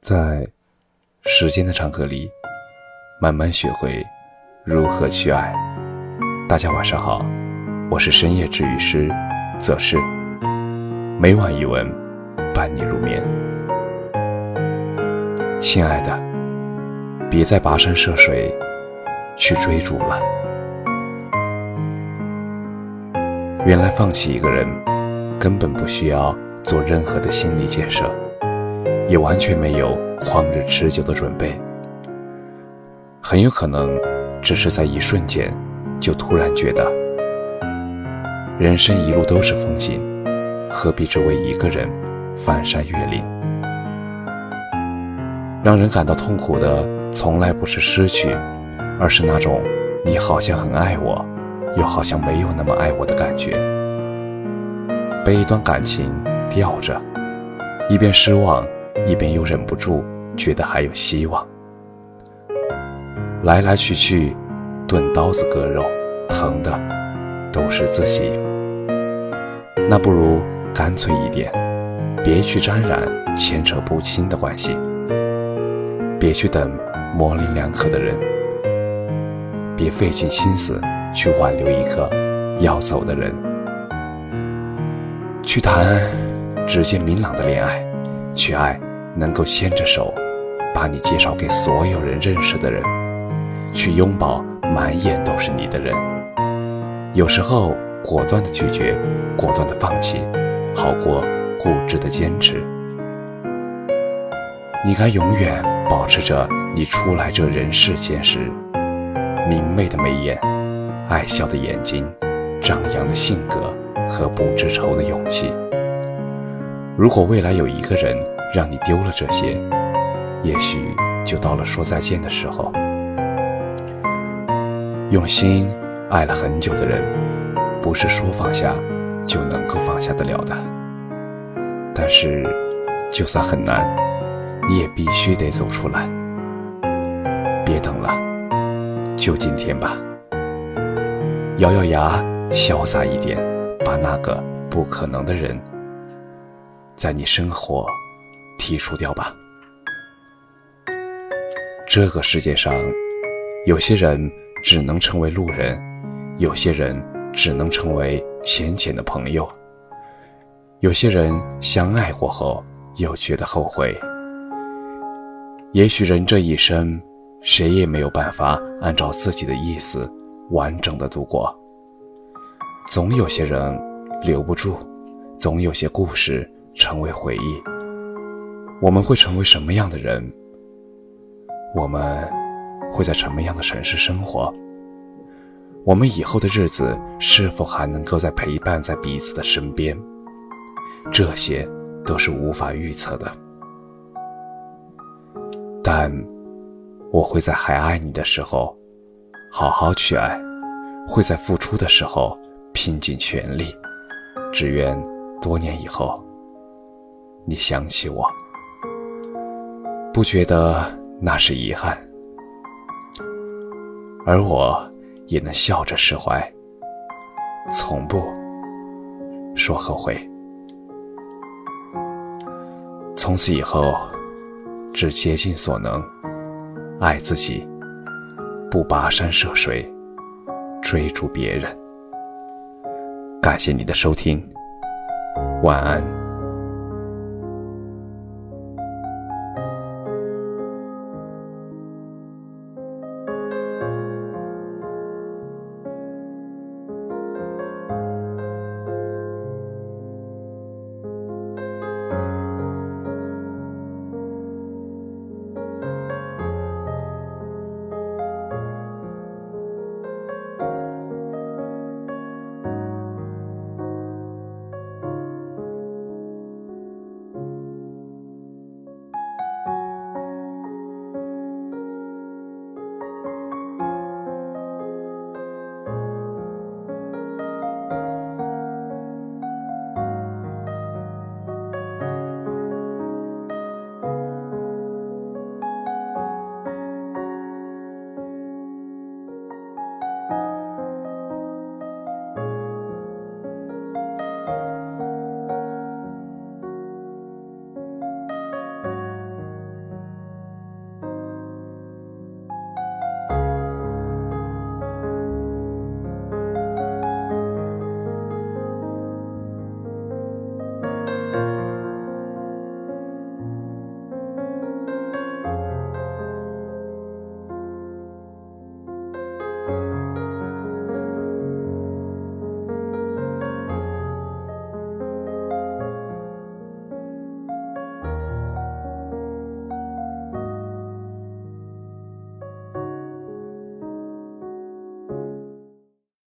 在时间的长河里，慢慢学会如何去爱。大家晚上好，我是深夜治愈师则是，每晚一文伴你入眠。亲爱的，别再跋山涉水去追逐了。原来放弃一个人，根本不需要做任何的心理建设。也完全没有旷日持久的准备，很有可能只是在一瞬间，就突然觉得，人生一路都是风景，何必只为一个人翻山越岭？让人感到痛苦的，从来不是失去，而是那种你好像很爱我，又好像没有那么爱我的感觉，被一段感情吊着，一边失望。一边又忍不住觉得还有希望，来来去去，钝刀子割肉，疼的都是自己。那不如干脆一点，别去沾染牵扯不清的关系，别去等模棱两可的人，别费尽心思去挽留一个要走的人，去谈直接明朗的恋爱，去爱。能够牵着手，把你介绍给所有人认识的人，去拥抱满眼都是你的人。有时候，果断的拒绝，果断的放弃，好过固执的坚持。你该永远保持着你出来这人世间时明媚的眉眼、爱笑的眼睛、张扬的性格和不知愁的勇气。如果未来有一个人，让你丢了这些，也许就到了说再见的时候。用心爱了很久的人，不是说放下就能够放下得了的。但是，就算很难，你也必须得走出来。别等了，就今天吧。咬咬牙，潇洒一点，把那个不可能的人，在你生活。剔除掉吧。这个世界上，有些人只能成为路人，有些人只能成为浅浅的朋友，有些人相爱过后又觉得后悔。也许人这一生，谁也没有办法按照自己的意思完整的度过。总有些人留不住，总有些故事成为回忆。我们会成为什么样的人？我们会在什么样的城市生活？我们以后的日子是否还能够在陪伴在彼此的身边？这些都是无法预测的。但我会在还爱你的时候好好去爱，会在付出的时候拼尽全力。只愿多年以后，你想起我。不觉得那是遗憾，而我也能笑着释怀，从不说后悔。从此以后，只竭尽所能爱自己，不跋山涉水追逐别人。感谢你的收听，晚安。